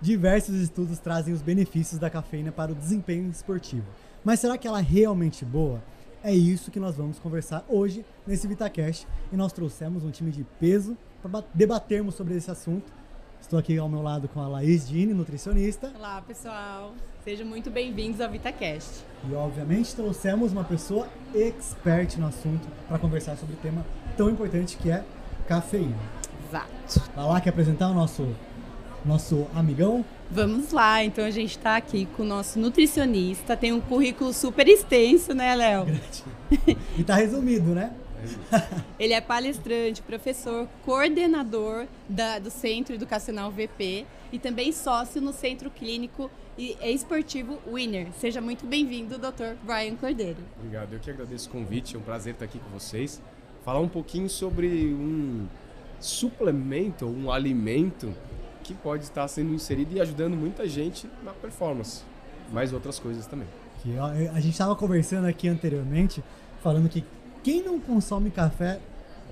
Diversos estudos trazem os benefícios da cafeína para o desempenho esportivo. Mas será que ela é realmente boa? É isso que nós vamos conversar hoje nesse VitaCast. E nós trouxemos um time de peso para debatermos sobre esse assunto. Estou aqui ao meu lado com a Laís Dini, nutricionista. Olá, pessoal. Sejam muito bem-vindos ao VitaCast. E, obviamente, trouxemos uma pessoa expert no assunto para conversar sobre o tema tão importante que é cafeína. Exato. Vai lá, quer apresentar o nosso, nosso amigão? Vamos lá, então a gente está aqui com o nosso nutricionista, tem um currículo super extenso, né, Léo? e tá resumido, né? Ele é palestrante, professor, coordenador da, do Centro Educacional VP e também sócio no Centro Clínico e Esportivo Winner. Seja muito bem-vindo, Dr. Brian Cordeiro. Obrigado, eu que agradeço o convite, é um prazer estar aqui com vocês. Falar um pouquinho sobre um suplemento, um alimento que pode estar sendo inserido e ajudando muita gente na performance, mais outras coisas também. A gente estava conversando aqui anteriormente, falando que quem não consome café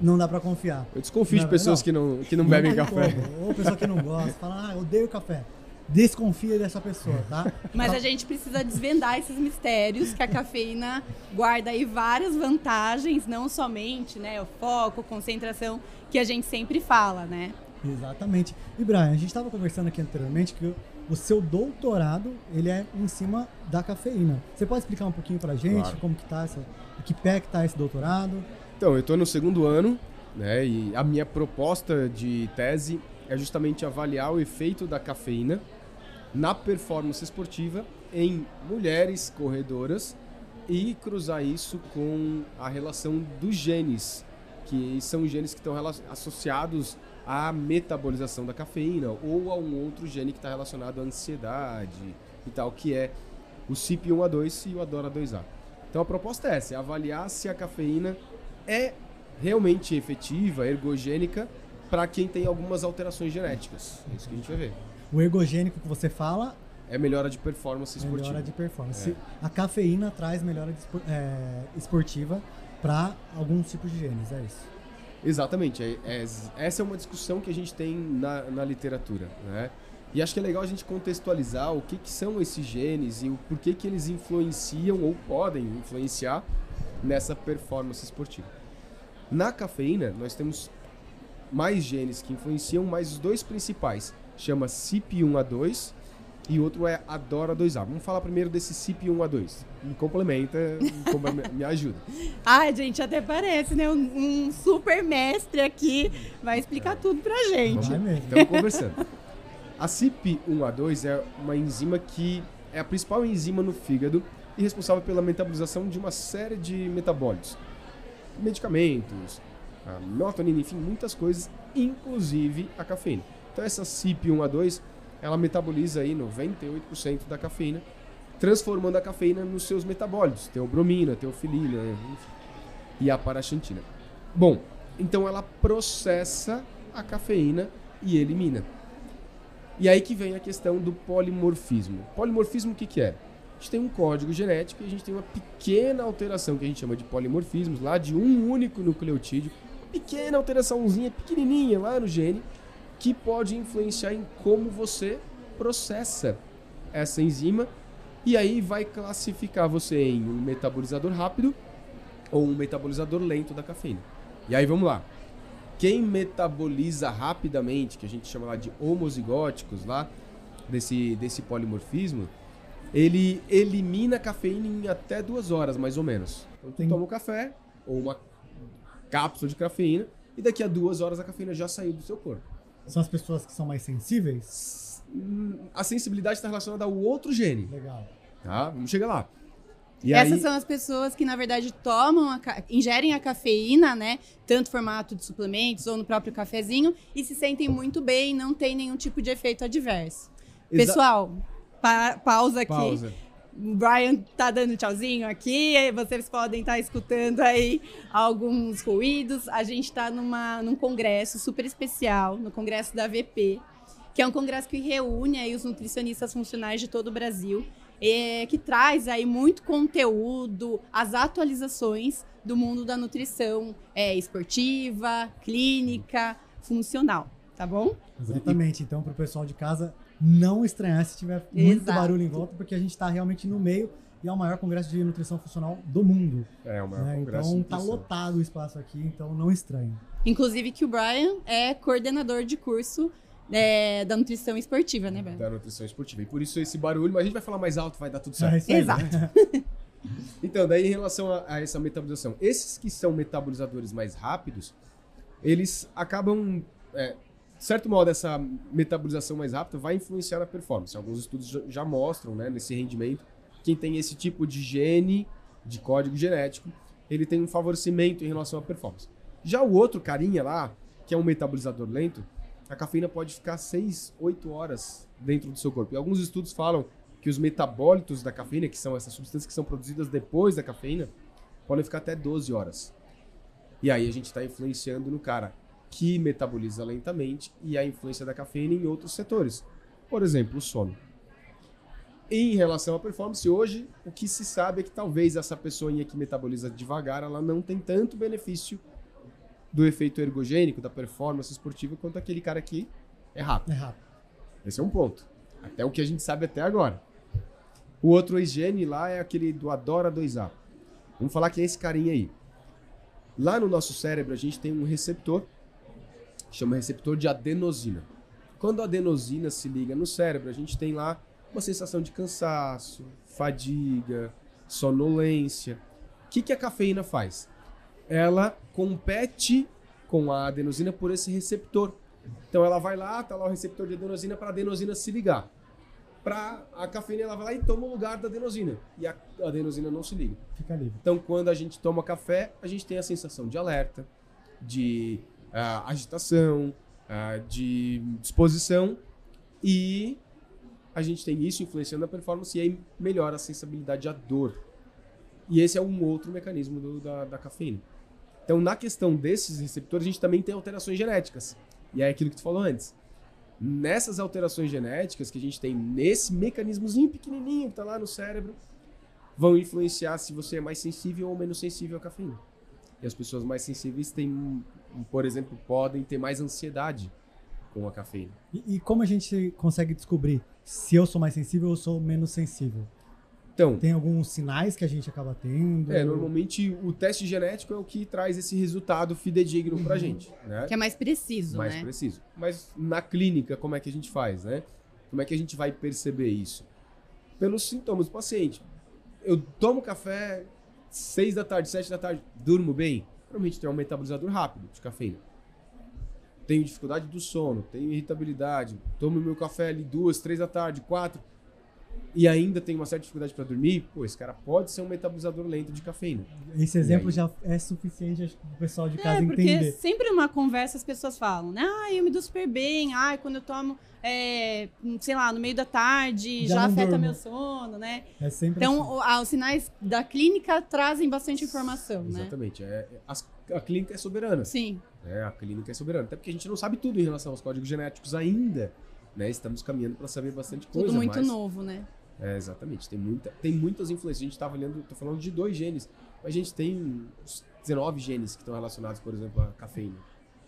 não dá para confiar. Eu desconfio não, de pessoas não. que não, que não bebem não, café. Ou pessoa que não gosta, fala, ah, odeio café. Desconfia dessa pessoa, tá? Mas a gente precisa desvendar esses mistérios que a cafeína guarda aí várias vantagens, não somente, né, o foco, concentração que a gente sempre fala, né? Exatamente. E Brian, a gente estava conversando aqui anteriormente que o seu doutorado ele é em cima da cafeína. Você pode explicar um pouquinho para a gente claro. como que tá essa, que pé que tá esse doutorado? Então, eu estou no segundo ano, né? E a minha proposta de tese é justamente avaliar o efeito da cafeína na performance esportiva em mulheres corredoras e cruzar isso com a relação dos genes, que são genes que estão associados a metabolização da cafeína ou a um outro gene que está relacionado à ansiedade e tal, que é o CYP1A2 e o ADORA2A. Então a proposta é essa, é avaliar se a cafeína é realmente efetiva, ergogênica, para quem tem algumas alterações genéticas. É isso que a gente vai ver. O ergogênico que você fala é melhora de performance esportiva. Melhora de performance. É. A cafeína traz melhora é, esportiva para alguns tipos de genes, é isso? Exatamente. É, é, essa é uma discussão que a gente tem na, na literatura. Né? E acho que é legal a gente contextualizar o que, que são esses genes e o porquê que eles influenciam ou podem influenciar nessa performance esportiva. Na cafeína, nós temos mais genes que influenciam, mas os dois principais chama CYP1A2 e outro é Adora 2A. Vamos falar primeiro desse CIP1A2. Me complementa, me ajuda. Ai, gente, até parece, né? Um, um super mestre aqui vai explicar é. tudo pra gente. Estamos conversando. A CIP1A2 é uma enzima que é a principal enzima no fígado e responsável pela metabolização de uma série de metabólitos. Medicamentos, a melatonina, enfim, muitas coisas, inclusive a cafeína. Então essa CIP1A2 ela metaboliza aí 98% da cafeína, transformando a cafeína nos seus metabólitos, teobromina, teofilina, e a paraxantina. Bom, então ela processa a cafeína e elimina. E aí que vem a questão do polimorfismo. Polimorfismo o que, que é? A gente tem um código genético e a gente tem uma pequena alteração que a gente chama de polimorfismos, lá de um único nucleotídeo, pequena alteraçãozinha pequenininha lá no gene, que pode influenciar em como você processa essa enzima e aí vai classificar você em um metabolizador rápido ou um metabolizador lento da cafeína. E aí vamos lá. Quem metaboliza rapidamente, que a gente chama lá de homozigóticos lá, desse, desse polimorfismo, ele elimina a cafeína em até duas horas, mais ou menos. Então tu toma um café ou uma cápsula de cafeína e daqui a duas horas a cafeína já saiu do seu corpo. São as pessoas que são mais sensíveis? A sensibilidade está relacionada ao outro gene. Legal. Tá? Vamos chegar lá. E Essas aí... são as pessoas que, na verdade, tomam, a, ingerem a cafeína, né? Tanto formato de suplementos ou no próprio cafezinho, e se sentem muito bem, não tem nenhum tipo de efeito adverso. Exa Pessoal, pa pausa aqui. Pausa. Brian tá dando tchauzinho aqui, vocês podem estar tá escutando aí alguns ruídos. A gente está num congresso super especial, no congresso da VP, que é um congresso que reúne aí os nutricionistas funcionais de todo o Brasil, é, que traz aí muito conteúdo, as atualizações do mundo da nutrição é, esportiva, clínica, funcional, tá bom? Exatamente. Então, para o pessoal de casa, não estranhar se tiver muito Exato. barulho em volta, porque a gente está realmente no meio e é o maior congresso de nutrição funcional do mundo. É, o maior né? congresso Então de tá nutrição. lotado o espaço aqui, então não estranhe. Inclusive que o Brian é coordenador de curso é, da nutrição esportiva, né, Brian? Da nutrição esportiva. E por isso esse barulho, mas a gente vai falar mais alto, vai dar tudo certo. É isso aí. Exato. Então, daí em relação a, a essa metabolização, esses que são metabolizadores mais rápidos, eles acabam, é, certo modo, essa metabolização mais rápida vai influenciar na performance. Alguns estudos já, mostram, né, nesse rendimento, quem tem esse tipo de gene, de código genético, ele tem um favorecimento em relação à performance. Já o outro carinha lá, que é um metabolizador lento, a cafeína pode ficar 6, 8 horas dentro do seu corpo. E alguns estudos falam que os metabólitos da cafeína, que são essas substâncias que são produzidas depois da cafeína, podem ficar até 12 horas. E aí a gente está influenciando no cara que metaboliza lentamente e a influência da cafeína em outros setores. Por exemplo, o sono. Em relação à performance, hoje o que se sabe é que talvez essa pessoinha que metaboliza devagar, ela não tem tanto benefício do efeito ergogênico, da performance esportiva, quanto aquele cara que é rápido. É rápido. Esse é um ponto. Até o que a gente sabe até agora. O outro higiene lá é aquele do Adora 2A. Vamos falar que é esse carinha aí. Lá no nosso cérebro a gente tem um receptor, chama receptor de adenosina. Quando a adenosina se liga no cérebro, a gente tem lá uma sensação de cansaço, fadiga, sonolência. O que, que a cafeína faz? Ela compete com a adenosina por esse receptor. Então ela vai lá, tá lá o receptor de adenosina para a adenosina se ligar. Para a cafeína ela vai lá e toma o lugar da adenosina e a adenosina não se liga. Fica livre. Então quando a gente toma café, a gente tem a sensação de alerta, de ah, agitação, ah, de disposição e a gente tem isso influenciando a performance e aí melhora a sensibilidade à dor. E esse é um outro mecanismo do- da, da cafeína. Então, na questão desses receptores, a gente também tem alterações genéticas. E é aquilo que tu falou antes. Nessas alterações genéticas que a gente tem nesse mecanismozinho pequenininho que tá lá no cérebro, vão influenciar se você é mais sensível ou menos sensível à cafeína. E as pessoas mais sensíveis têm, por exemplo, podem ter mais ansiedade com a cafeína. E, e como a gente consegue descobrir se eu sou mais sensível ou sou menos sensível? Então, Tem alguns sinais que a gente acaba tendo? é, normalmente o teste genético é o que traz esse resultado fidedigno pra gente, né? Que é mais preciso, mais né? preciso. Mas na clínica, como é que a gente faz, né? Como é que a gente vai perceber isso? Pelos sintomas do paciente. Eu tomo café 6 da tarde, 7 da tarde, durmo bem. Provavelmente tem um metabolizador rápido de cafeína. Tenho dificuldade do sono, tenho irritabilidade, tomo meu café ali duas, três da tarde, quatro, e ainda tenho uma certa dificuldade para dormir, pô, esse cara pode ser um metabolizador lento de cafeína. Esse exemplo aí? já é suficiente acho, pro pessoal de casa É, porque entender. sempre numa conversa as pessoas falam, né? Ah, eu me dou super bem. Ah, quando eu tomo, é, sei lá, no meio da tarde, Já já, afeta durmo. meu sono, né? É sempre Então, assim. o- os sinais da clínica trazem bastante informação, né? Exatamente. É, é- as- a clínica é soberana. Sim. né? A clínica é soberana. Até porque a gente não sabe tudo em relação aos códigos genéticos ainda. Né? Estamos caminhando para saber bastante coisa. Tudo muito mas- novo, né? É, exatamente. Tem, muita, tem muitas influências. A gente está avaliando, tô falando de dois genes, mas a gente tem uns 19 genes que estão relacionados, por exemplo, à cafeína.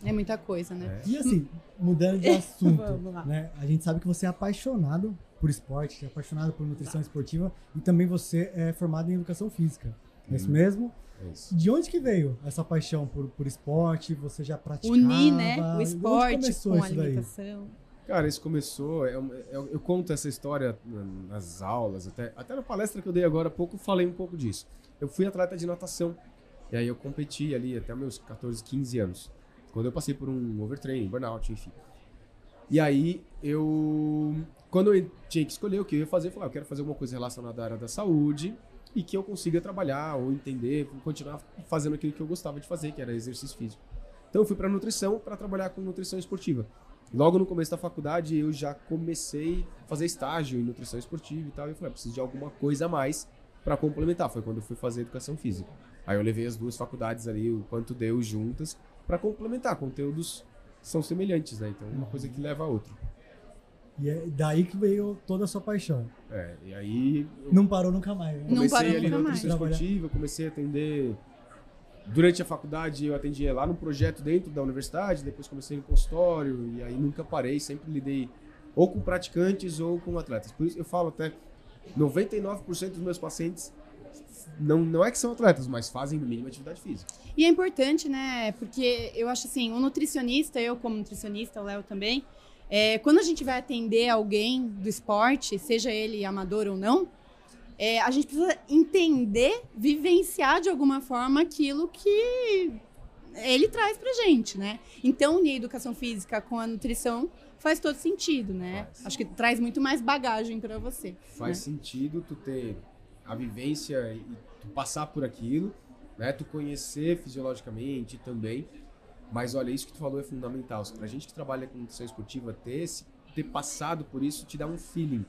É muita coisa, né? É. E assim, mudando de assunto, Vamos lá. né? A gente sabe que você é apaixonado por esporte, é apaixonado por nutrição esportiva e também você é formado em educação física. É isso Uhum. mesmo? É isso. De onde que veio essa paixão por, por esporte? Você já praticava? Unir, né? O esporte com a isso daí? Cara, isso começou. é um- é- eu conto essa história na- nas aulas, até, até na palestra que eu dei agora há pouco, eu falei um pouco disso. Eu fui atleta de natação. E aí eu competi ali até meus 14, 15 anos. Quando eu passei por um overtraining, burnout, enfim. E aí eu. Quando eu tinha que escolher o que eu ia fazer, eu falei, ah, eu quero fazer alguma coisa relacionada à área da saúde e que eu consiga trabalhar ou entender, continuar fazendo aquilo que eu gostava de fazer, que era exercício físico. Então eu fui para nutrição para trabalhar com nutrição esportiva. Logo no começo da faculdade eu já comecei a fazer estágio em nutrição esportiva e tal. E eu falei, ah, preciso de alguma coisa a mais para complementar. Foi quando eu fui fazer educação física. Aí eu levei as duas faculdades ali, o quanto deu juntas, para complementar. Conteúdos são semelhantes, né? Então uma coisa que leva a outra. E é daí que veio toda a sua paixão. É, e aí Não parou nunca mais. Né? Não comecei parou ali nunca na mais. nutrição Trabalhar. esportiva, comecei a atender. Durante a faculdade eu atendia lá no projeto dentro da universidade, depois comecei no consultório, e aí nunca parei, sempre lidei ou com praticantes ou com atletas. Por isso eu falo até 99% dos meus pacientes não, não é que são atletas, mas fazem no mínimo atividade física. E é importante, né? Porque eu acho assim, um nutricionista, eu como nutricionista, o Léo também, é, quando a gente vai atender alguém do esporte, seja ele amador ou não, é, a gente precisa entender, vivenciar de alguma forma aquilo que ele traz pra gente, né? Então, unir a educação física com a nutrição faz todo sentido, né? Faz. Acho que traz muito mais bagagem para você. Faz né? sentido tu ter a vivência e tu passar por aquilo, né? Tu conhecer fisiologicamente também. Mas olha, isso que tu falou é fundamental. Pra gente que trabalha com nutrição esportiva, ter, esse, ter passado por isso te dá um feeling.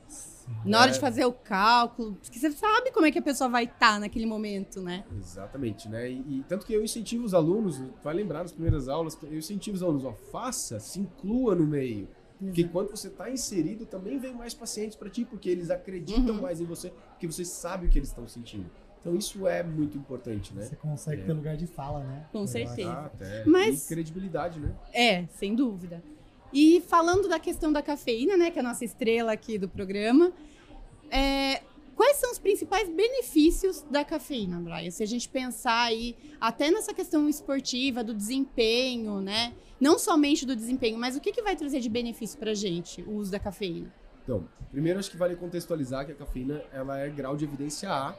Na hora É. de fazer o cálculo, porque você sabe como é que a pessoa vai estar naquele momento, né? Exatamente, né? E, e tanto que eu incentivo os alunos, vai lembrar nas primeiras aulas, eu incentivo os alunos, ó, faça, se inclua no meio. Porque quando você está inserido, também vem mais pacientes para ti, porque eles acreditam Uhum. mais em você, porque você sabe o que eles estão sentindo. Então isso é muito importante, né? Você consegue É. ter lugar de fala, né? Com Eu certeza. acho. Ah, até. Mas- E credibilidade, né? É, sem dúvida. E falando da questão da cafeína, né, que é a nossa estrela aqui do programa, é, quais são os principais benefícios da cafeína, Brian? Se a gente pensar aí até nessa questão esportiva, do desempenho, né? Não somente do desempenho, mas o que, que vai trazer de benefício pra gente o uso da cafeína? Então, primeiro acho que vale contextualizar que a cafeína ela é grau de evidência A,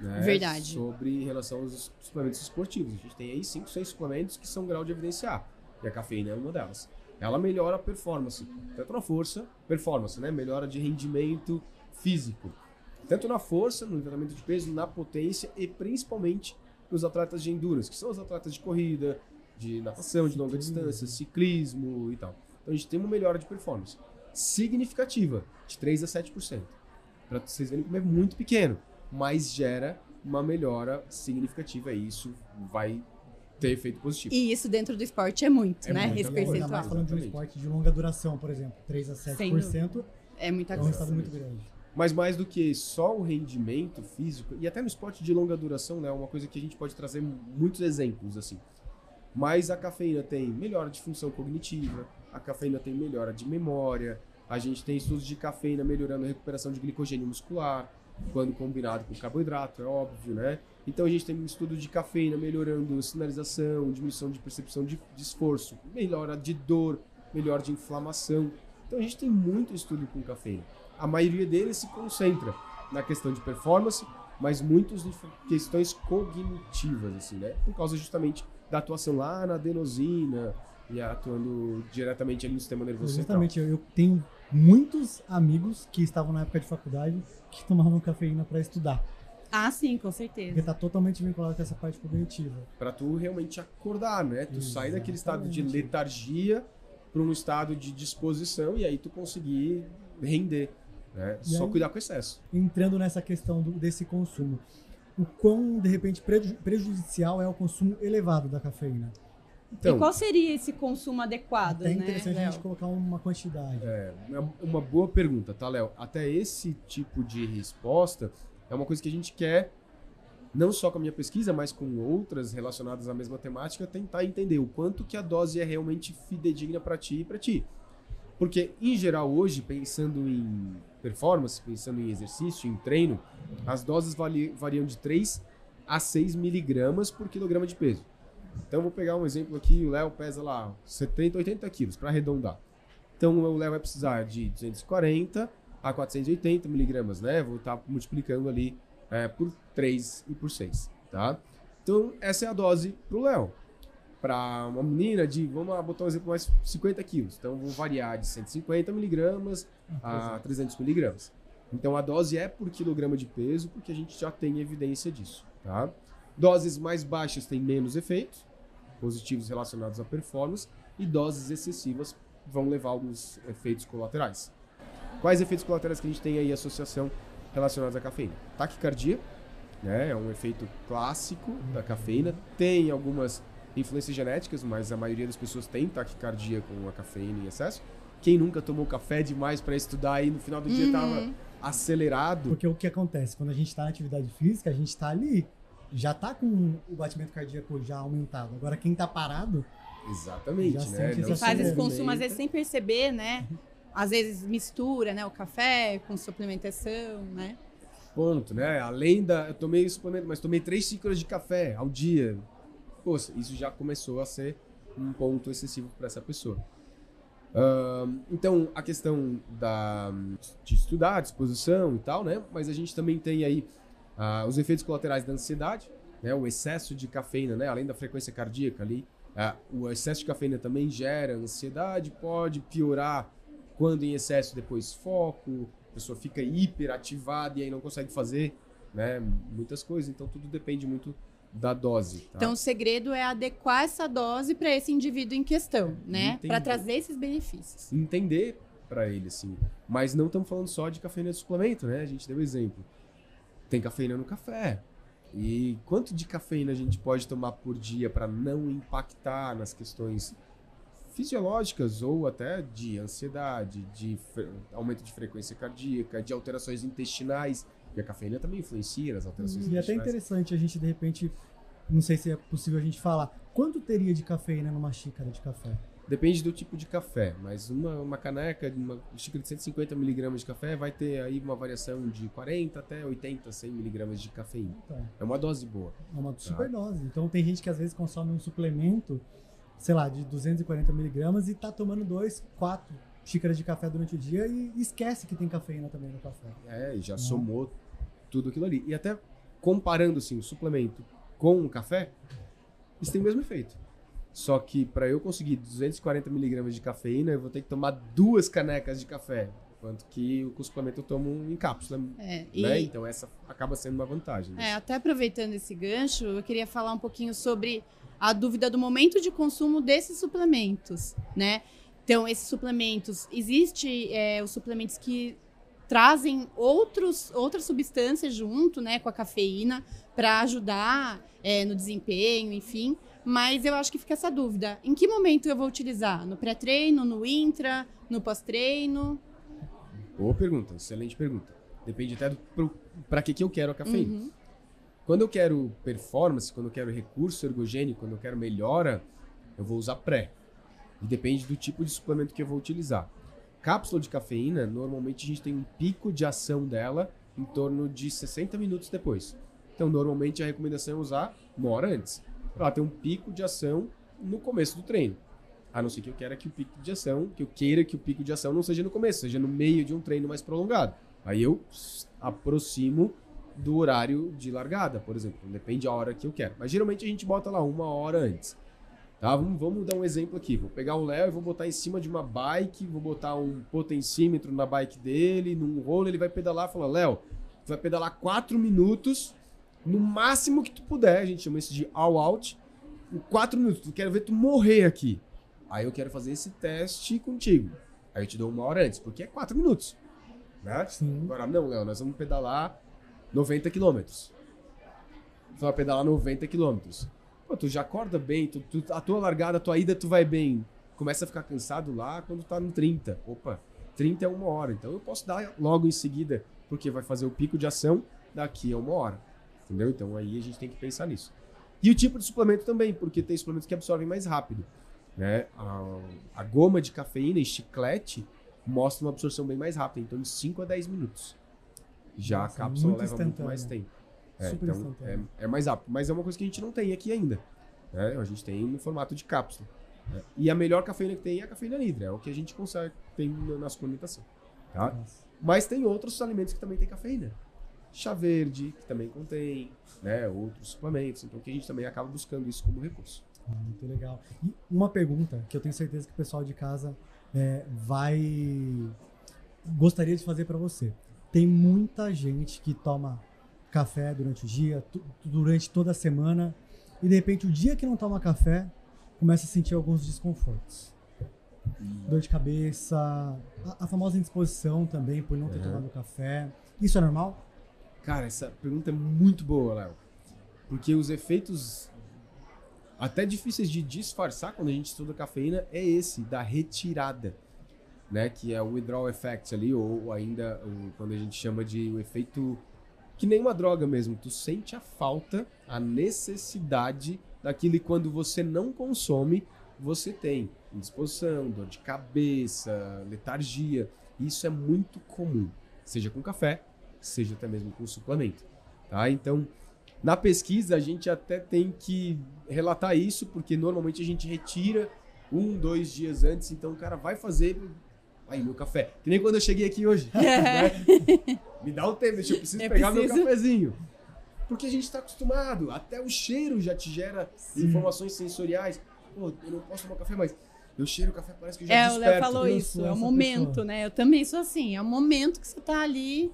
né? Verdade. Sobre em relação aos suplementos esportivos. A gente tem aí 5, 6 suplementos que são grau de evidência A. E a cafeína é uma delas. Ela melhora a performance, tanto na força, performance, né? Melhora de rendimento físico. Tanto na força, no levantamento de peso, na potência e principalmente nos atletas de endurance, que são os atletas de corrida, de natação de longa distância, ciclismo e tal. Então a gente tem uma melhora de performance significativa, de 3 a 7%. Para vocês verem como é muito pequeno, mas gera uma melhora significativa e isso vai ter efeito positivo. E isso dentro do esporte é muito, É né? muito, Esse muito. Ainda percentual. mais falando de um esporte de longa duração, por exemplo, 3 a Sem 7% É muita é um coisa. resultado muito grande. Mas mais do que só o rendimento físico, e até no esporte de longa duração, né, é uma coisa que a gente pode trazer muitos exemplos assim. Mas a cafeína tem melhora de função cognitiva, a cafeína tem melhora de memória, a gente tem estudos de cafeína melhorando a recuperação de glicogênio muscular, quando combinado com carboidrato, é óbvio, né? Então a gente tem um estudo de cafeína melhorando sinalização, diminuição de percepção de, de esforço, melhora de dor, melhora de inflamação. Então a gente tem muito estudo com cafeína. A maioria deles se concentra na questão de performance, mas muitos em questões cognitivas, assim, né? Por causa justamente da atuação lá na adenosina e atuando diretamente ali no sistema nervoso central. Justamente, eu, eu tenho muitos amigos que estavam na época de faculdade que tomavam cafeína para estudar. Ah, sim, com Porque certeza. tá totalmente vinculado com essa parte cognitiva. Pra tu realmente acordar, né? Tu sair daquele estado de Exatamente. letargia para um estado de disposição e aí tu conseguir render, né? E Só aí- cuidar com excesso. Entrando nessa questão do- desse consumo, o quão, de repente, preju- prejudicial é o consumo elevado da cafeína? Então, e qual seria esse consumo adequado, é né, interessante a Léo? gente colocar uma quantidade. É, é uma boa pergunta, tá, Léo? Até esse tipo de resposta é uma coisa que a gente quer, não só com a minha pesquisa, mas com outras relacionadas à mesma temática, tentar entender o quanto que a dose é realmente fidedigna para ti e para ti. Porque, em geral, hoje, pensando em performance, pensando em exercício, em treino, as doses vari- variam de 3 a 6 miligramas por quilograma de peso. Então, vou pegar um exemplo aqui, o Léo pesa lá 70, 80 quilos, para arredondar. Então o Léo vai precisar de 240 a 480 miligramas, né? Vou estar multiplicando ali é, por 3 e por 6, tá? Então essa é a dose pro Léo. Para uma menina de, vamos lá, botar um exemplo mais 50 quilos. Então vou variar de 150 miligramas a 300 miligramas. Então a dose é por quilograma de peso, porque a gente já tem evidência disso, tá? Doses mais baixas têm menos efeitos positivos relacionados à performance e doses excessivas vão levar a alguns efeitos colaterais. Quais efeitos colaterais que a gente tem aí associação relacionados à cafeína? Taquicardia, né? É um efeito clássico da cafeína. Tem algumas influências genéticas, mas a maioria das pessoas tem taquicardia com a cafeína em excesso. Quem nunca tomou café demais para estudar e no final do dia Uhum. tava acelerado? Porque o que acontece? Quando a gente está na atividade física, a gente está ali, já tá com o batimento cardíaco já aumentado. Agora, quem tá parado, Exatamente, Já né? sente Não Faz esse consumo, às vezes, sem perceber, né? às vezes mistura, né, o café com suplementação, né? Ponto, né? Além da. Eu tomei suplemento, mas tomei três xícaras de café ao dia. Poxa, isso já começou a ser um ponto excessivo para essa pessoa. Uh, então, a questão da, de estudar, disposição e tal, né? Mas a gente também tem aí uh, os efeitos colaterais da ansiedade, né? O excesso de cafeína, né? Além da frequência cardíaca ali, uh, o excesso de cafeína também gera ansiedade, pode piorar quando em excesso depois foco, a pessoa fica hiperativada e aí não consegue fazer, né? Muitas coisas. Então, tudo depende muito da dose. Tá? Então, o segredo é adequar essa dose para esse indivíduo em questão, né? Para trazer esses benefícios. Entender para ele, sim. Mas não estamos falando só de cafeína de suplemento, né? A gente deu exemplo. Tem cafeína no café. E quanto de cafeína a gente pode tomar por dia para não impactar nas questões fisiológicas ou até de ansiedade, de aumento de frequência cardíaca, de alterações intestinais? E a cafeína também influencia nas alterações E é até interessante a gente, de repente, não sei se é possível a gente falar, quanto teria de cafeína numa xícara de café? Depende do tipo de café, mas uma, uma caneca, uma xícara de 150 miligramas de café vai ter aí uma variação de 40 até 80, 100 miligramas de cafeína. Tá. É uma dose boa. É uma tá? super dose. Então tem gente que às vezes consome um suplemento, sei lá, de 240 miligramas e tá tomando dois, quatro xícaras de café durante o dia e esquece que tem cafeína também no café. É, e já somou tudo aquilo ali. E até comparando assim, o suplemento com o café, eles têm o mesmo efeito. Só que para eu conseguir 240 miligramas de cafeína, eu vou ter que tomar duas canecas de café. Enquanto que o suplemento eu tomo em cápsula. É, né? Então essa acaba sendo uma vantagem. É, até aproveitando esse gancho, eu queria falar um pouquinho sobre a dúvida do momento de consumo desses suplementos, né? Então, esses suplementos, existe é, os suplementos que trazem outros, outras substâncias junto, né, com a cafeína, para ajudar é, no desempenho, enfim. Mas eu acho que fica essa dúvida: em que momento eu vou utilizar? No pré-treino, no intra, no pós-treino? Boa pergunta, excelente pergunta. Depende até para que, que eu quero a cafeína. Uhum. Quando eu quero performance, quando eu quero recurso ergogênico, quando eu quero melhora, eu vou usar pré. E depende do tipo de suplemento que eu vou utilizar. Cápsula de cafeína, normalmente a gente tem um pico de ação dela em torno de 60 minutos depois. Então, normalmente a recomendação é usar uma hora antes. Ela tem um pico de ação no começo do treino. A não ser que eu queira que o pico de ação, que eu queira que o pico de ação não seja no começo, seja no meio de um treino mais prolongado. Aí eu aproximo do horário de largada, por exemplo. Depende da hora que eu quero. Mas geralmente a gente bota lá uma hora antes. Tá? Vamos, vamos dar um exemplo aqui. Vou pegar o Léo e vou botar em cima de uma bike, vou botar um potencímetro na bike dele, num rolo, ele vai pedalar e falar, Léo, tu vai pedalar 4 minutos, no máximo que tu puder, a gente chama isso de all out, em 4 minutos, eu quero ver tu morrer aqui. Aí eu quero fazer esse teste contigo. Aí eu te dou uma hora antes, porque é 4 minutos. Né? Sim. Agora, não, Léo, nós vamos pedalar 90 quilômetros. Tu vai pedalar 90 quilômetros. Pô, tu já acorda bem, tu, tu, a tua largada, a tua ida, tu vai bem. Começa a ficar cansado lá quando tá no 30. Opa, 30 é uma hora. Então eu posso dar logo em seguida, porque vai fazer o pico de ação daqui a uma hora. Entendeu? Então aí a gente tem que pensar nisso. E o tipo de suplemento também, porque tem suplementos que absorvem mais rápido. Né? A, a goma de cafeína e chiclete mostra uma absorção bem mais rápida, então de 5 a 10 minutos. Já Nossa, a cápsula leva muito mais tempo. É, então é, é, mais rápido. Mas é uma coisa que a gente não tem aqui ainda. Né? A gente tem no formato de cápsula. Né? E a melhor cafeína que tem é a cafeína livre. É o que a gente consegue ter na suplementação. Tá? Mas tem outros alimentos que também tem cafeína. Chá verde, que também contém, né? outros suplementos. Então que a gente também acaba buscando isso como recurso. Ah, muito legal. E uma pergunta que eu tenho certeza que o pessoal de casa é, vai gostaria de fazer para você. Tem muita gente que toma café durante o dia, durante toda a semana, e de repente o dia que não toma café, começa a sentir alguns desconfortos. Dor de cabeça, a, a famosa indisposição também por não ter tomado café. Isso é normal? Cara, essa pergunta é muito boa, Léo. Porque os efeitos até difíceis de disfarçar quando a gente estuda cafeína é esse, da retirada. Né, que é o withdrawal effect ali, ou ainda quando a gente chama de o efeito que nem uma droga mesmo. Tu sente a falta, a necessidade daquilo e quando você não consome, você tem. indisposição, dor de cabeça, letargia. Isso é muito comum, seja com café, seja até mesmo com suplemento. Tá? Então, na pesquisa, a gente até tem que relatar isso, porque normalmente a gente retira um, dois dias antes, então o cara vai fazer. Aí, meu café. Que nem quando eu cheguei aqui hoje. né? Me dá um tempo, deixa eu preciso É pegar preciso. meu cafezinho. Porque a gente está acostumado, até o cheiro já te gera informações sensoriais. Pô, eu não posso tomar café, mas eu cheiro o café, parece que eu já É, o desperto. Léo falou Eu isso. É o momento, pessoa. né? Eu também sou assim. É o momento que você tá ali,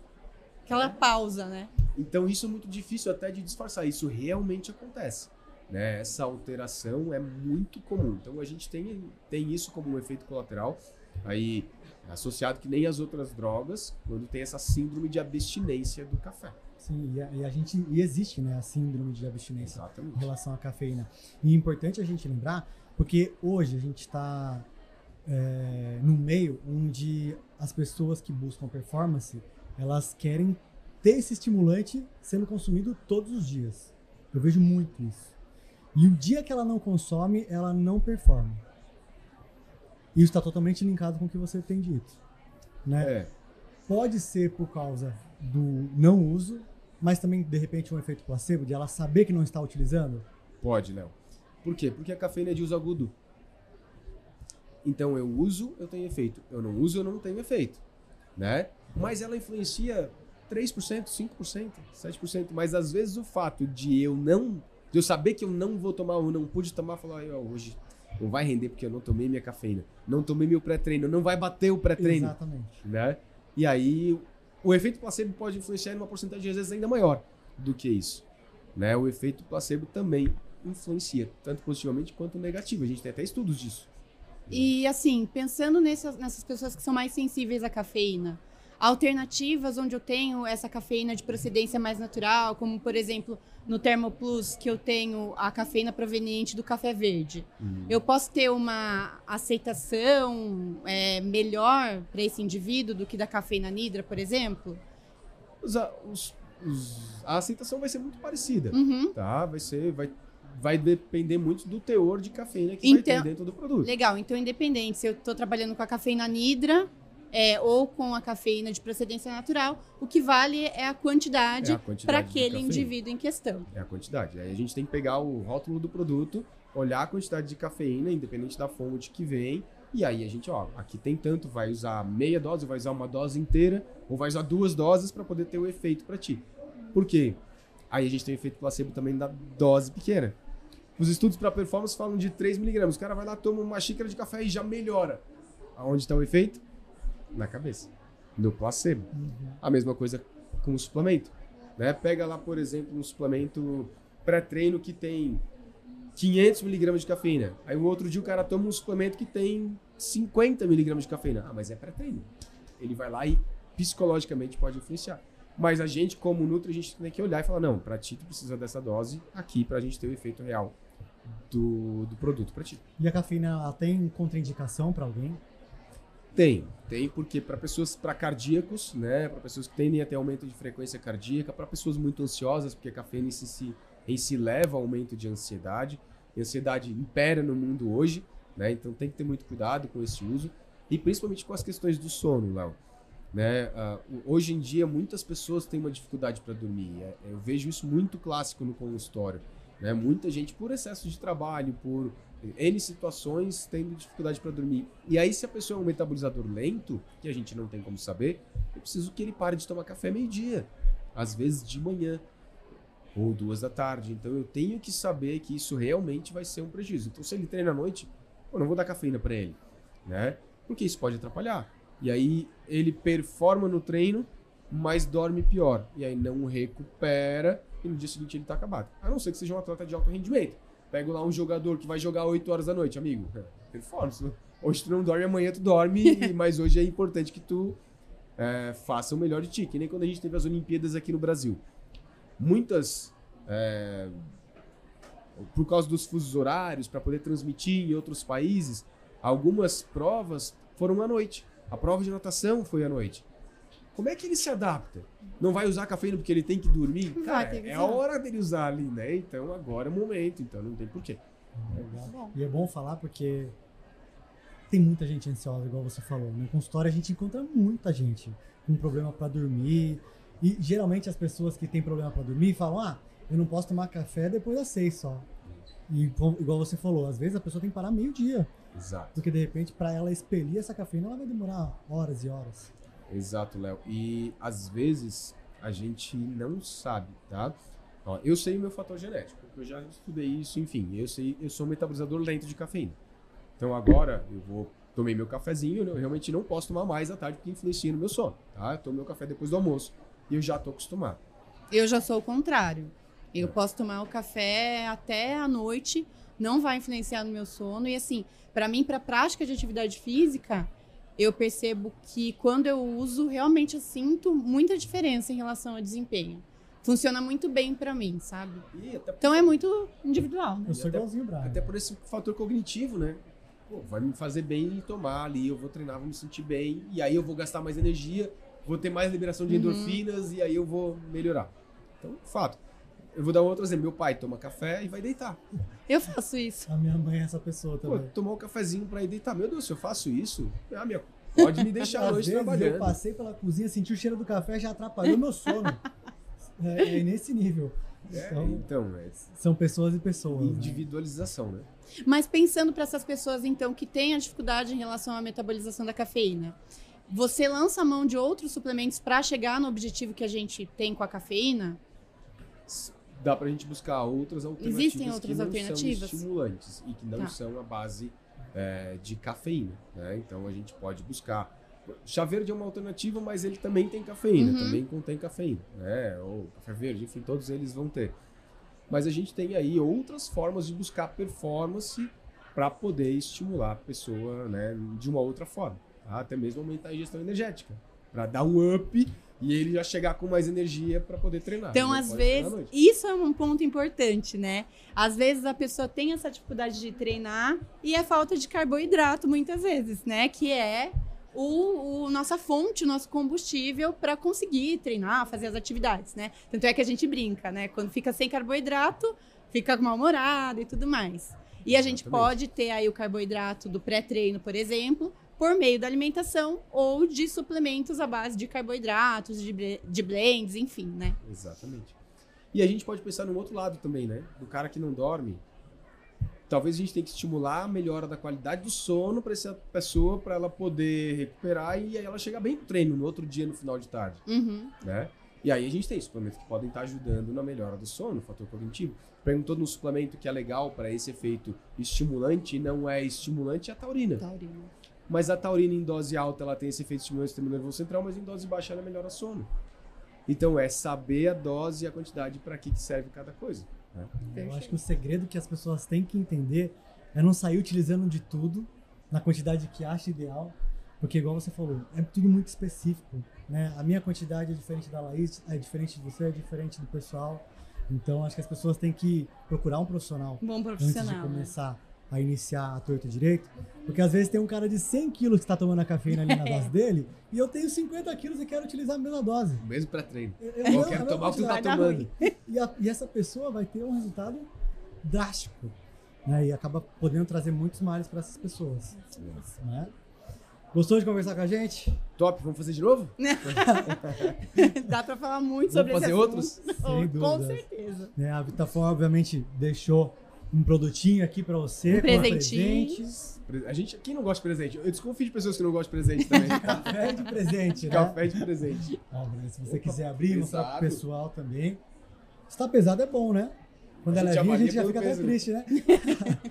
aquela pausa, né? Então isso é muito difícil até de disfarçar. Isso realmente acontece. Né? Essa alteração é muito comum. Então a gente tem, tem isso como um efeito colateral, aí associado que nem as outras drogas, quando tem essa síndrome de abstinência do café. Sim, e a, e a gente e existe, né, a síndrome de abstinência. em Exatamente. relação à cafeína. E é importante a gente lembrar, porque hoje a gente está é, num meio onde as pessoas que buscam performance, elas querem ter esse estimulante sendo consumido todos os dias. Eu vejo muito isso. E o dia que ela não consome, ela não performa. Isso está totalmente linkado com o que você tem dito. Né? É, Pode ser por causa do não uso, mas também, de repente, um efeito placebo, de ela saber que não está utilizando. pode, Léo. Por quê? Porque a cafeína é de uso agudo. Então eu uso, eu tenho efeito. Eu não uso, eu não tenho efeito. Né? Mas ela influencia 3%, 5%, 7%. Mas às vezes o fato de eu não. De eu saber que eu não vou tomar ou não pude tomar, falar, "Ai, ó, hoje não vai render porque eu não tomei minha cafeína. Não tomei meu pré-treino, não vai bater o pré-treino. Exatamente. né? E aí o efeito placebo pode influenciar em uma porcentagem às vezes ainda maior do que isso, né? O efeito placebo também influencia tanto positivamente quanto negativo. A gente tem até estudos disso. E assim, pensando nessas, nessas pessoas que são mais sensíveis à cafeína, alternativas onde eu tenho essa cafeína de procedência mais natural, como por exemplo no Thermoplus, que eu tenho a cafeína proveniente do café verde. Eu posso ter uma aceitação é, melhor para esse indivíduo do que da cafeína nidra, por exemplo? Os- os- os- a aceitação vai ser muito parecida, Uhum. tá? Vai ser, vai, vai depender muito do teor de cafeína que vai Então- ter dentro do produto. Legal, então independente se eu estou trabalhando com a cafeína nidra é, ou com a cafeína de procedência natural, o que vale é a quantidade, É para aquele indivíduo em questão. É a quantidade. Aí a gente tem que pegar o rótulo do produto, olhar a quantidade de cafeína, independente da fonte que vem, e aí a gente, ó, aqui tem tanto, vai usar meia dose, vai usar uma dose inteira, ou vai usar duas doses para poder ter o efeito para ti. Por quê? Aí a gente tem o efeito placebo também da dose pequena. Os estudos para performance falam de 3 miligramas. O cara vai lá, toma uma xícara de café e já melhora. Aonde está o efeito? Na cabeça. No placebo. A mesma coisa com o suplemento. Né? Pega lá, por exemplo, um suplemento pré-treino que tem 500 miligramas de cafeína. Aí o outro dia o cara toma um suplemento que tem 50 miligramas de cafeína. Ah, mas é pré-treino. Ele vai lá e psicologicamente pode influenciar. Mas a gente, como Nutri, a gente tem que olhar e falar, não, pra ti tu precisa dessa dose aqui pra gente ter o efeito real do, do produto pra ti. E a cafeína, ela tem contraindicação para alguém? Tem, tem porque para pessoas, para cardíacos, né, para pessoas que tendem a ter aumento de frequência cardíaca, para pessoas muito ansiosas, porque a cafeína em si, em si leva ao aumento de ansiedade. E a ansiedade impera no mundo hoje, né? Então tem que ter muito cuidado com esse uso e principalmente com as questões do sono, Léo. Né? O- hoje em dia muitas pessoas têm uma dificuldade para dormir. É- eu vejo isso muito clássico no consultório. Né? Muita gente por excesso de trabalho, por N situações tendo dificuldade para dormir. E aí, se a pessoa é um metabolizador lento, que a gente não tem como saber, eu preciso que ele pare de tomar café meio-dia, às vezes de manhã ou duas da tarde. Então eu tenho que saber que isso realmente vai ser um prejuízo. Então, se ele treina à noite, eu não vou dar cafeína para ele, né? Porque isso pode atrapalhar. E aí ele performa no treino, mas dorme pior. E aí não recupera e no dia seguinte ele tá acabado. A não ser que seja um atleta de alto rendimento. Pego lá um jogador que vai jogar 8 horas da noite, amigo. Performance. Hoje tu não dorme, amanhã tu dorme, mas hoje é importante que tu é, faça o melhor de ti. Que nem quando a gente teve as Olimpíadas aqui no Brasil. Muitas. é, por causa dos fusos horários, para poder transmitir em outros países, algumas provas foram à noite. A prova de natação foi à noite. Como é que ele se adapta? Não vai usar cafeína porque ele tem que dormir? Vai Cara, que é a hora dele usar ali, né? Então agora é o momento, então não tem porquê. Legal. Bom. E é bom falar porque tem muita gente ansiosa, igual você falou. No consultório a gente encontra muita gente com problema para dormir. E geralmente as pessoas que têm problema para dormir falam: ah, eu não posso tomar café depois das seis só. E igual você falou, às vezes a pessoa tem que parar meio dia. Exato. Porque de repente, para ela expelir essa cafeína, ela vai demorar horas e horas. Exato, Léo. E às vezes a gente não sabe, tá? Ó, eu sei o meu fator genético, porque eu já estudei isso, enfim. Eu sei, eu sou um metabolizador lento de cafeína. Então agora eu vou tomei meu cafezinho, eu realmente não posso tomar mais à tarde porque influencia no meu sono, tá? Eu tomo meu café depois do almoço e eu já tô acostumado. Eu já sou o contrário. Eu posso tomar o café até a noite, não vai influenciar no meu sono. E assim, para mim, para prática de atividade física, eu percebo que quando eu uso, realmente eu sinto muita diferença em relação ao desempenho. Funciona muito bem para mim, sabe? Então é muito individual. Né? Eu sou igualzinho Brian. Até por esse fator cognitivo, né? Pô, vai me fazer bem tomar ali, eu vou treinar, vou me sentir bem, e aí eu vou gastar mais energia, vou ter mais liberação de endorfinas, e aí eu vou melhorar. Então, fato. Eu vou dar um outro exemplo. Meu pai toma café e vai deitar. Eu faço isso. A minha mãe é essa pessoa Pô, também. tomar um cafezinho pra ir deitar. Meu Deus, se eu faço isso, ah, minha, pode me deixar hoje trabalhando. eu passei pela cozinha, senti o cheiro do café, já atrapalhou meu sono. é, é nesse nível. É, Então, então, é são pessoas e pessoas. né? individualização, né? Mas pensando para essas pessoas, então, que têm a dificuldade em relação à metabolização da cafeína, você lança a mão de outros suplementos para chegar no objetivo que a gente tem com a cafeína? Dá pra gente buscar outras alternativas Existem outras que não alternativas? são estimulantes e que não Tá. são a base é, de cafeína, né? Então a gente pode buscar. Chá verde é uma alternativa, mas ele também tem cafeína, Uhum. também contém cafeína, né? Ou café verde, enfim, todos eles vão ter. Mas a gente tem aí outras formas de buscar performance para poder estimular a pessoa, né, de uma outra forma, tá? até mesmo aumentar a ingestão energética, para dar um up e ele já chegar com mais energia para poder treinar. Então, às vezes, isso é um ponto importante, né? Às vezes a pessoa tem essa dificuldade de treinar e é falta de carboidrato, muitas vezes, né? Que é o, o nossa fonte, o nosso combustível para conseguir treinar, fazer as atividades, né? Tanto é que a gente brinca, né? Quando fica sem carboidrato, fica mal-humorado e tudo mais. E a gente Exatamente. pode ter aí o carboidrato do pré-treino, por exemplo, por meio da alimentação ou de suplementos à base de carboidratos, de, de blends, enfim, né? Exatamente. E a gente pode pensar no outro lado também, né? Do cara que não dorme. Talvez a gente tenha que estimular a melhora da qualidade do sono para essa pessoa, para ela poder recuperar e aí ela chegar bem pro treino no outro dia, no final de tarde, Uhum. né? E aí a gente tem suplementos que podem estar ajudando na melhora do sono, fator cognitivo. Perguntou no suplemento que é legal para esse efeito estimulante, não é estimulante, é a taurina. Taurina. Mas a taurina em dose alta ela tem esse efeito estimulante do sistema nervoso central, mas em dose baixa ela melhora sono. Então é saber a dose e a quantidade para que que serve cada coisa. né? Eu acho que o segredo que as pessoas têm que entender é não sair utilizando de tudo na quantidade que acha ideal, porque igual você falou, é tudo muito específico, né? A minha quantidade é diferente da Laís, é diferente de você, é diferente do pessoal. Então acho que as pessoas têm que procurar um profissional Bom antes de profissional. né? A iniciar a torta direito, porque às vezes tem um cara de 100 quilos que está tomando a cafeína ali na dose dele e eu tenho 50 quilos e quero utilizar a mesma dose. Mesmo pré-treino. Eu, Eu não- quero eu tomar o que tu tá tomando. e, a- e essa pessoa vai ter um resultado drástico. Né? E acaba podendo trazer muitos males para essas pessoas. Né? Gostou de conversar com a gente? Top, vamos fazer de novo? Dá pra falar muito Vamos sobre fazer esse outros? Sem Com dúvidas. certeza. Né? A Vitafone, obviamente, deixou um produtinho aqui para você. Um com presentinho. presente. A gente, quem não gosta de presente? Eu desconfio de pessoas que não gostam de presente também. Café de presente, né? Café de presente. Ó, Bruno, se você Opa, quiser abrir e mostrar pro pesado. pessoal também. Se tá pesado é bom, né? Quando A é levinho, a gente já fica até peso, né? triste, né?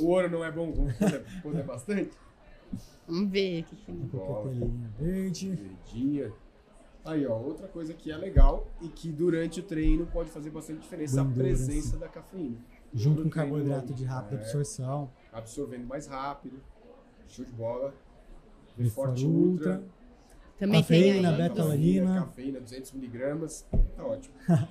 O ouro não é bom quando é, é bastante? Vamos ver. o que que- Coquetelinha verde. Verdinha. Aí, ó, outra coisa que é legal e que durante o treino pode fazer bastante diferença, Endurance. a presença da cafeína. Junto com No carboidrato de rápida É, absorção. Absorvendo mais rápido. Show de bola. Reforço Forte Ultra. Ultra. Também Cafeína, tem beta-alanina. Cafeína, 200mg. Tá ótimo.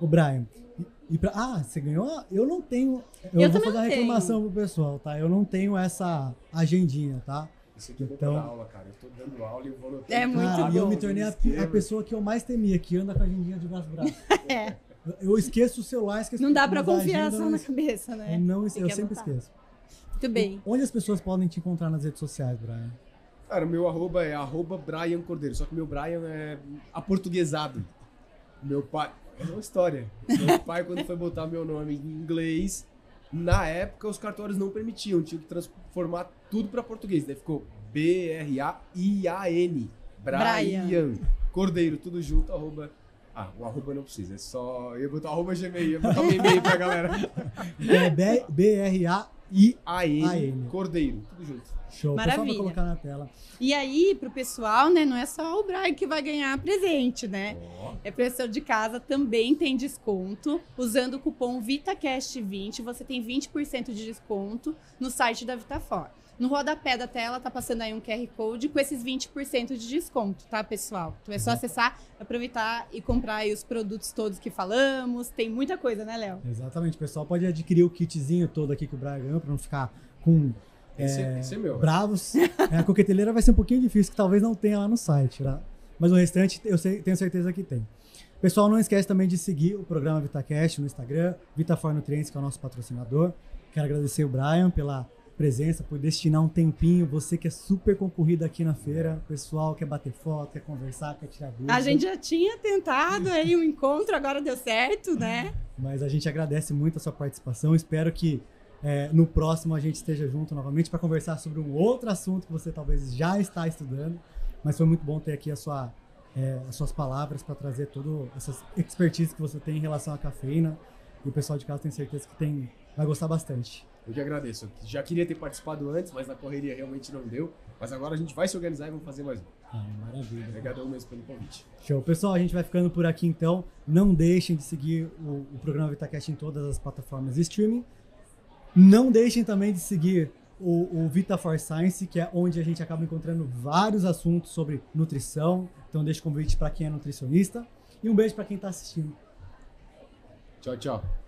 Ô, Brian, e, e pra, ah, você ganhou? a- Eu não tenho. Eu, Eu vou fazer a reclamação pro pessoal, tá? Eu não tenho essa agendinha, tá? Isso aqui é bom Então- pra dar aula, cara. Eu tô dando aula e eu vou anotando É muito Cara, e eu bom. me tornei a, a pessoa que eu mais temia, que anda com a agendinha de braço braço. É. Eu, esqueço o celular, esqueço Não dá pra da confiar agenda, só na cabeça, eu né? Não, Tem eu sempre anotar. esqueço. Muito bem. Onde as pessoas podem te encontrar nas redes sociais, Brian? Cara, meu arroba é arroba Brian Cordeiro, só que meu Brian é aportuguesado. Meu pai. É uma história. Meu pai, quando foi botar meu nome em inglês, na época os cartórios não permitiam, tinha que transformar tudo para português. Daí ficou B-R-A-I-A-N. Brian. Brian. Cordeiro, tudo junto, arroba. Ah, o arroba não precisa, é só. Eu ia botar arroba Gmail, ia botar um e-mail pra galera. É B- B-R-A-I. A-N, A-N. Cordeiro, tudo junto. Show. O pessoal Maravilha. colocar na tela. E aí, pro pessoal, né, não é só o Brian que vai ganhar presente, né? É professor de casa também tem desconto. Usando o cupom VitaCast20, você tem 20% de desconto no site da Vitafor. No rodapé da tela tá passando aí um QR Code com esses 20% de desconto, tá, pessoal? Então é só acessar, aproveitar e comprar aí os produtos todos que falamos. Tem muita coisa, né, Léo? Exatamente. O pessoal pode adquirir o kitzinho todo aqui que o Brian ganhou pra não ficar com Esse É, é, esse é meu. bravos. É, a coqueteleira vai ser um pouquinho difícil, que talvez não tenha lá no site, tá? Mas o restante eu sei- tenho certeza que tem. Pessoal, não esquece também de seguir o programa VitaCast no Instagram, VitaFor Nutrientes, que é o nosso patrocinador. Quero agradecer o Brian pela presença, por destinar um tempinho. Você que é super concorrido aqui na feira, pessoal quer bater foto, quer conversar, quer tirar dúvida. A gente já tinha tentado aí um encontro, agora deu certo, né? Mas a gente agradece muito a sua participação. Espero que é, no próximo a gente esteja junto novamente para conversar sobre um outro assunto que você talvez já está estudando. Mas foi muito bom ter aqui a sua, é, as suas palavras para trazer toda essa expertise que você tem em relação à cafeína. E o pessoal de casa tem certeza que tem, vai gostar bastante. Eu que agradeço. Eu já queria ter participado antes, mas na correria realmente não deu. Mas agora a gente vai se organizar e vamos fazer mais um. Ah, maravilha. Obrigadão mesmo pelo convite. Show. Pessoal, a gente vai ficando por aqui então. Não deixem de seguir o, o programa VitaCast em todas as plataformas de streaming. Não deixem também de seguir o, o Vita for Science, que é onde a gente acaba encontrando vários assuntos sobre nutrição. Então deixo o convite para quem é nutricionista. E um beijo para quem está assistindo. Tchau, tchau.